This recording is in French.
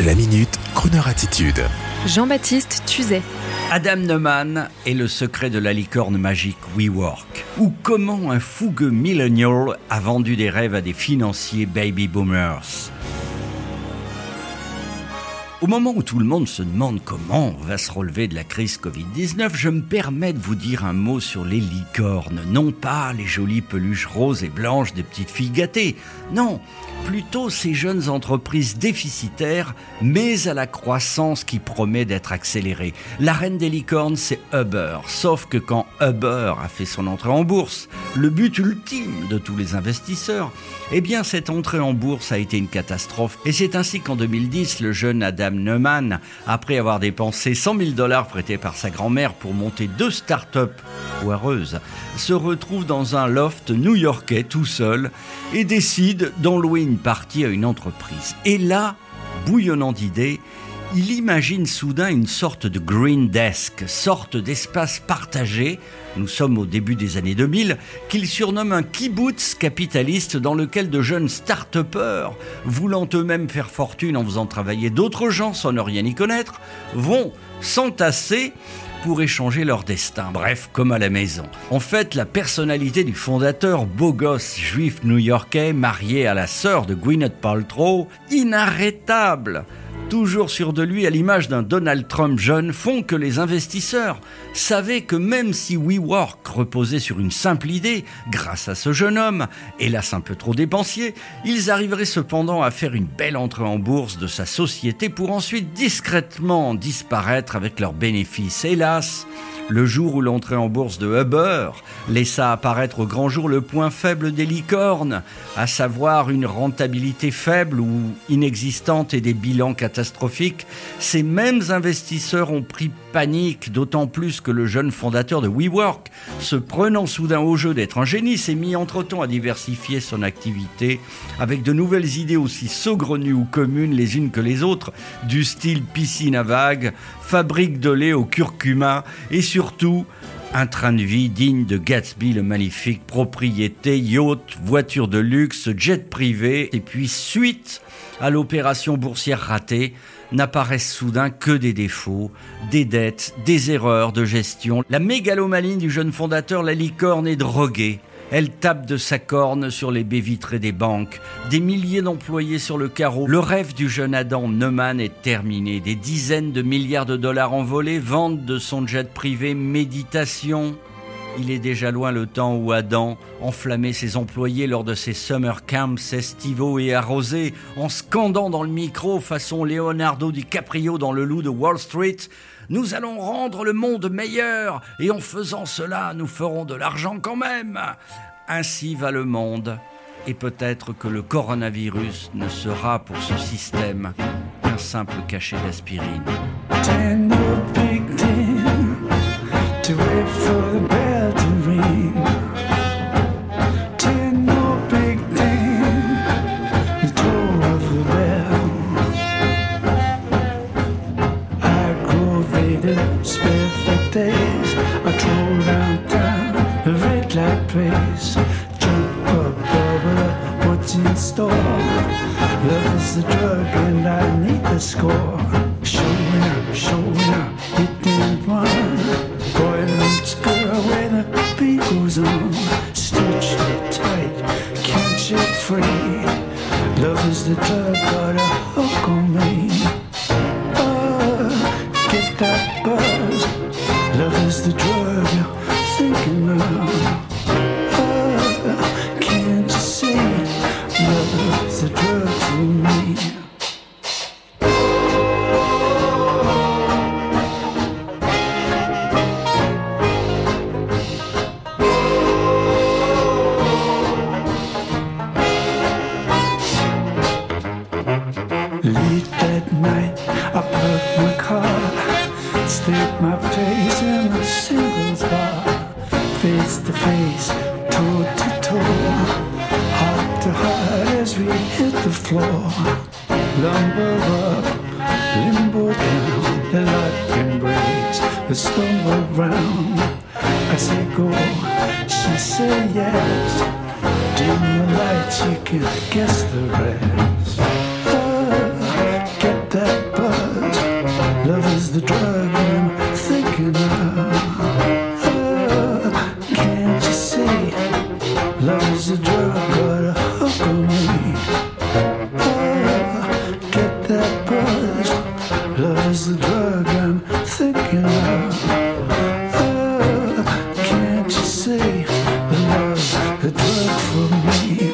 La minute, Kroneur attitude. Jean-Baptiste Tuzet. Adam Neumann est le secret de la licorne magique WeWork. Ou comment un fougueux millennial a vendu des rêves à des financiers baby boomers? Au moment où tout le monde se demande comment on va se relever de la crise Covid-19, je me permets de vous dire un mot sur les licornes. Non pas les jolies peluches roses et blanches des petites filles gâtées. Non, plutôt ces jeunes entreprises déficitaires, mais à la croissance qui promet d'être accélérée. La reine des licornes, c'est Uber. Sauf que quand Uber a fait son entrée en bourse, le but ultime de tous les investisseurs, eh bien cette entrée en bourse a été une catastrophe. Et c'est ainsi qu'en 2010, le jeune Adam Neumann, après avoir dépensé 100 000 dollars prêtés par sa grand-mère pour monter deux start-up foireuses, se retrouve dans un loft new-yorkais tout seul et décide d'en louer une partie à une entreprise. Et là, bouillonnant d'idées, il imagine soudain une sorte de green desk, sorte d'espace partagé, nous sommes au début des années 2000, qu'il surnomme un kibbutz capitaliste dans lequel de jeunes start-upers, voulant eux-mêmes faire fortune en faisant travailler d'autres gens sans ne rien y connaître, vont s'entasser pour échanger leur destin. Bref, comme à la maison. En fait, la personnalité du fondateur, beau gosse juif new-yorkais, marié à la sœur de Gwyneth Paltrow, inarrêtable, toujours sûr de lui à l'image d'un Donald Trump jeune, font que les investisseurs savaient que même si WeWork reposait sur une simple idée, grâce à ce jeune homme, hélas un peu trop dépensier, ils arriveraient cependant à faire une belle entrée en bourse de sa société pour ensuite discrètement disparaître avec leurs bénéfices. Hélas, le jour où l'entrée en bourse de Uber laissa apparaître au grand jour le point faible des licornes, à savoir une rentabilité faible ou inexistante et des bilans catastrophiques, ces mêmes investisseurs ont pris panique, d'autant plus que le jeune fondateur de WeWork, se prenant soudain au jeu d'être un génie, s'est mis entre-temps à diversifier son activité avec de nouvelles idées aussi saugrenues ou communes les unes que les autres, du style piscine à vagues, fabrique de lait au curcuma et surtout un train de vie digne de Gatsby le magnifique, propriété, yacht, voiture de luxe, jet privé, et puis suite à l'opération boursière ratée, n'apparaissent soudain que des défauts, des dettes, des erreurs de gestion. La mégalomanie du jeune fondateur, la licorne, est droguée. Elle tape de sa corne sur les baies vitrées des banques, des milliers d'employés sur le carreau. Le rêve du jeune Adam Neumann est terminé. Des dizaines de milliards de dollars envolés, vente de son jet privé, méditation. Il est déjà loin le temps où Adam enflammait ses employés lors de ses summer camps estivaux et arrosés, en scandant dans le micro façon Leonardo DiCaprio dans Le Loup de Wall Street. Nous allons rendre le monde meilleur et en faisant cela, nous ferons de l'argent quand même. Ainsi va le monde. Et peut-être que le coronavirus ne sera pour ce système qu'un simple cachet d'aspirine. Place. Jump up, bubble what's in store? Love is the drug, and I need the score. Showing up, showing up, hitting one. Boy meets girl when the beat goes on. Stitched it tight, can't shake free. Love is the drug, got a hook on me. Love is the drug you're thinking of. Oh, can't you see? Love is the drug to me. Late that night, I parked my car stick my face in a singles bar, face to face, toe to toe, heart to heart as we hit the floor. Lumber up, limbo down, the lock embrace, the stumble round. I say go, she say yes. Dim the lights, you can guess the rest. is the drug I'm thinking of. Oh, can't you see the love, the drug for me?